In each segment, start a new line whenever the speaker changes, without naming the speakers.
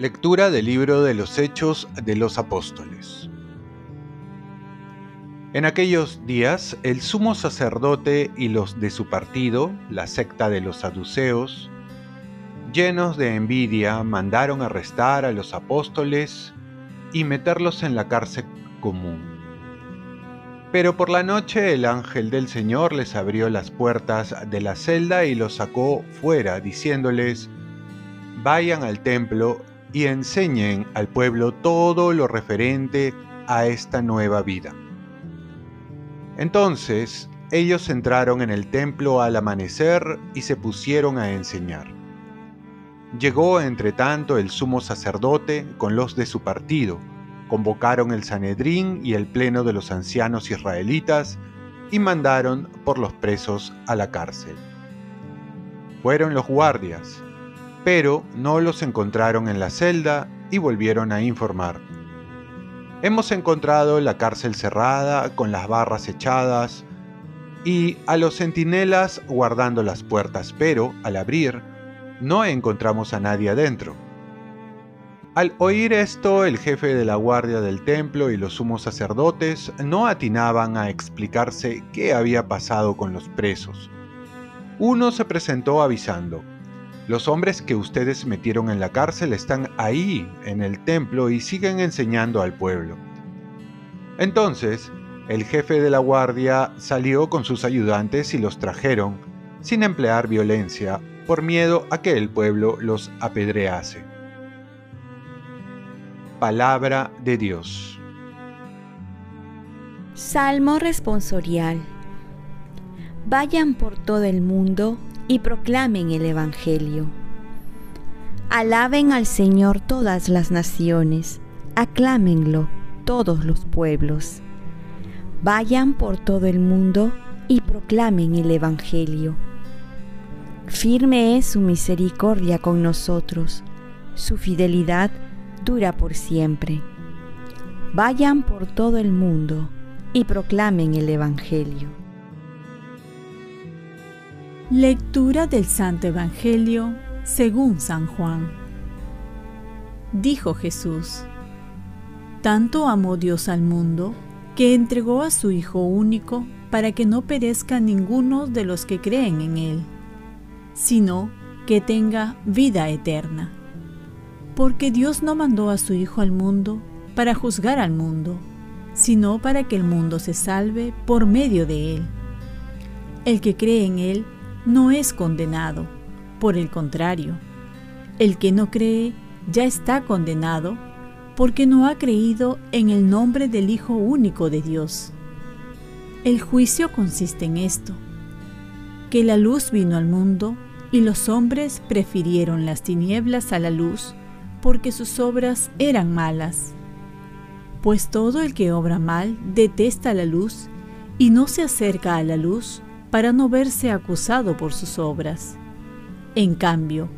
Lectura del libro de los Hechos de los Apóstoles. En aquellos días, el sumo sacerdote y los de su partido, la secta de los saduceos, llenos de envidia, mandaron arrestar a los apóstoles y meterlos en la cárcel común. Pero por la noche el ángel del Señor les abrió las puertas de la celda y los sacó fuera, diciéndoles, vayan al templo y enseñen al pueblo todo lo referente a esta nueva vida. Entonces ellos entraron en el templo al amanecer y se pusieron a enseñar. Llegó entre tanto el sumo sacerdote con los de su partido, convocaron el Sanedrín y el pleno de los ancianos israelitas y mandaron por los presos a la cárcel. Fueron los guardias, pero no los encontraron en la celda y volvieron a informar. Hemos encontrado la cárcel cerrada, con las barras echadas, y a los centinelas guardando las puertas, pero al abrir, no encontramos a nadie adentro. Al oír esto, el jefe de la guardia del templo y los sumos sacerdotes no atinaban a explicarse qué había pasado con los presos. Uno se presentó avisando, los hombres que ustedes metieron en la cárcel están ahí en el templo y siguen enseñando al pueblo. Entonces, el jefe de la guardia salió con sus ayudantes y los trajeron, sin emplear violencia, por miedo a que el pueblo los apedrease. Palabra de Dios.
Salmo responsorial. Vayan por todo el mundo y proclamen el Evangelio. Alaben al Señor todas las naciones, aclámenlo todos los pueblos. Vayan por todo el mundo y proclamen el Evangelio. Firme es su misericordia con nosotros, su fidelidad dura por siempre. Vayan por todo el mundo y proclamen el Evangelio.
Lectura del Santo Evangelio según San Juan. Dijo Jesús, Tanto amó Dios al mundo, que entregó a su Hijo único para que no perezca ninguno de los que creen en Él, sino que tenga vida eterna. Porque Dios no mandó a su Hijo al mundo para juzgar al mundo, sino para que el mundo se salve por medio de Él. El que cree en Él no es condenado. Por el contrario, el que no cree ya está condenado porque no ha creído en el nombre del Hijo único de Dios. El juicio consiste en esto, que la luz vino al mundo y los hombres prefirieron las tinieblas a la luz porque sus obras eran malas. Pues todo el que obra mal detesta la luz y no se acerca a la luz para no verse acusado por sus obras. En cambio,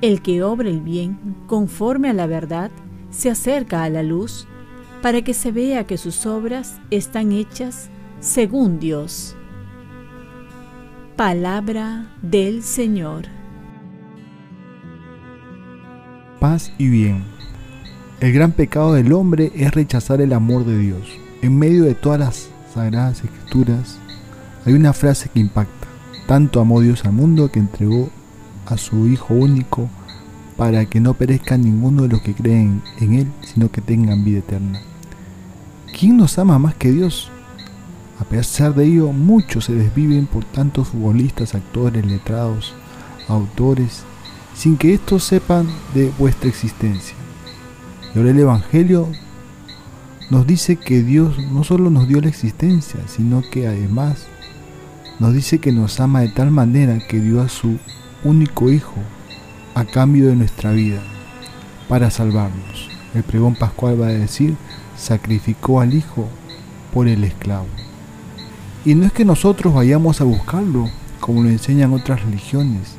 el que obra el bien conforme a la verdad se acerca a la luz para que se vea que sus obras están hechas según Dios. Palabra del Señor.
Paz y bien. El gran pecado del hombre es rechazar el amor de Dios. En medio de todas las sagradas escrituras, hay una frase que impacta. Tanto amó Dios al mundo que entregó a su Hijo único para que no perezca ninguno de los que creen en Él, sino que tengan vida eterna. ¿Quién nos ama más que Dios? A pesar de ello, muchos se desviven por tantos futbolistas, actores, letrados, autores, sin que estos sepan de vuestra existencia. Y ahora el Evangelio nos dice que Dios no solo nos dio la existencia, sino que además nos dice que nos ama de tal manera que dio a su único Hijo a cambio de nuestra vida para salvarnos. El pregón pascual va a decir, sacrificó al Hijo por el esclavo. Y no es que nosotros vayamos a buscarlo, como lo enseñan otras religiones,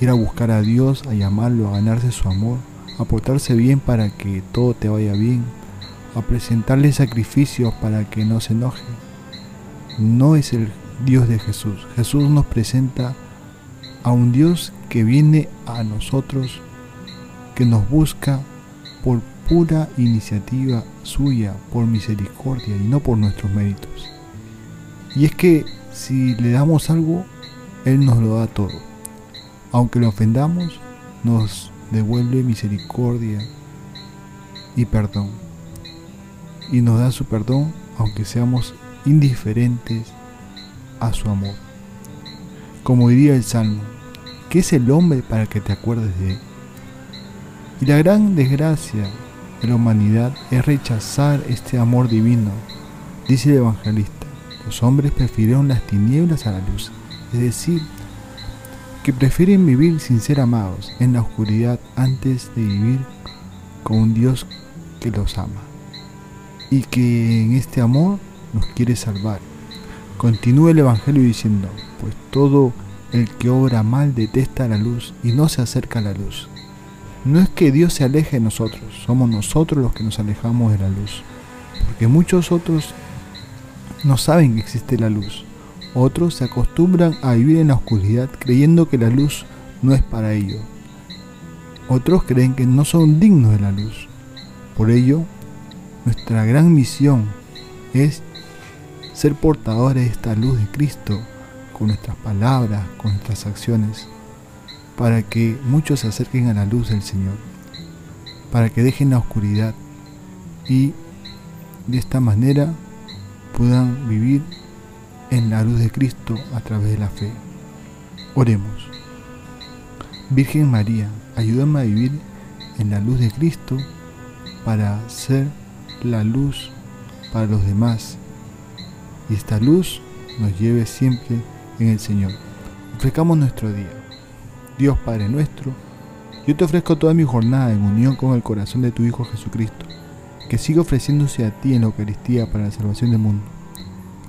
ir a buscar a Dios, a llamarlo, a ganarse su amor, a portarse bien para que todo te vaya bien, a presentarle sacrificios para que no se enoje. No es el Dios de Jesús. Jesús nos presenta a un Dios que viene a nosotros, que nos busca por pura iniciativa suya, por misericordia y no por nuestros méritos. Y es que si le damos algo, Él nos lo da todo. Aunque lo ofendamos, nos devuelve misericordia y perdón. Y nos da su perdón aunque seamos indiferentes a su amor. Como diría el Salmo, ¿qué es el hombre para que te acuerdes de él? Y la gran desgracia de la humanidad es rechazar este amor divino, dice el evangelista. Los hombres prefirieron las tinieblas a la luz, es decir, que prefieren vivir sin ser amados en la oscuridad antes de vivir con un Dios que los ama y que en este amor nos quiere salvar. Continúa el Evangelio diciendo, pues todo el que obra mal detesta la luz y no se acerca a la luz. No es que Dios se aleje de nosotros, somos nosotros los que nos alejamos de la luz, porque muchos otros no saben que existe la luz. Otros se acostumbran a vivir en la oscuridad creyendo que la luz no es para ellos. Otros creen que no son dignos de la luz. Por ello, nuestra gran misión es ser portadores de esta luz de Cristo con nuestras palabras, con nuestras acciones, para que muchos se acerquen a la luz del Señor, para que dejen la oscuridad y de esta manera puedan vivir en la luz de Cristo a través de la fe. Oremos. Virgen María, ayúdame a vivir en la luz de Cristo para ser la luz para los demás y esta luz nos lleve siempre en el Señor. Ofrezcamos nuestro día. Dios Padre nuestro, yo te ofrezco toda mi jornada en unión con el corazón de tu Hijo Jesucristo, que siga ofreciéndose a ti en la Eucaristía para la salvación del mundo.